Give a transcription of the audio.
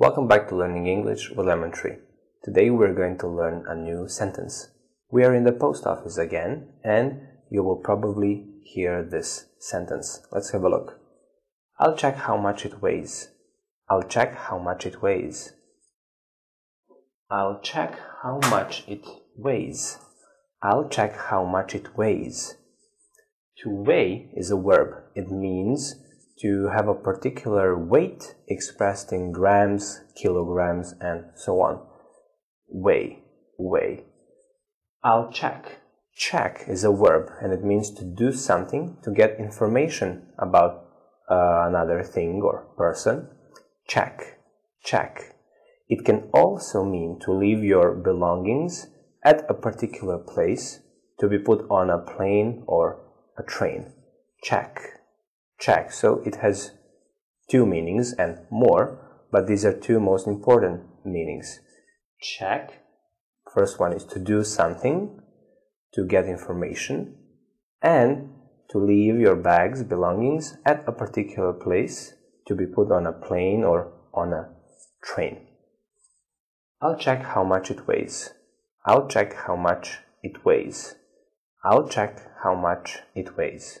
Learning English with Lemon Tree. Today we're going to learn a new sentence. We are in the post office again and you will probably hear this sentence. Let's have a look. I'll check how much it weighs. I'll check how much it weighs. I'll check how much it weighs. I'll check how much it weighs. To weigh is a verb. It means to have a particular weight expressed in grams, kilograms, and so on. Weigh, weigh. I'll check. Check is a verb and it means to do something to get information about uh, another thing or person. Check, check. It can also mean to leave your belongings at a particular place to be put on a plane or a train. Check check. So it has two meanings and more, but these are two most important meanings. Check. First one is to do something, to get information, and to leave your bags, belongings at a particular place to be put on a plane or on a train. I'll check how much it weighs. I'll check how much it weighs. I'll check how much it weighs.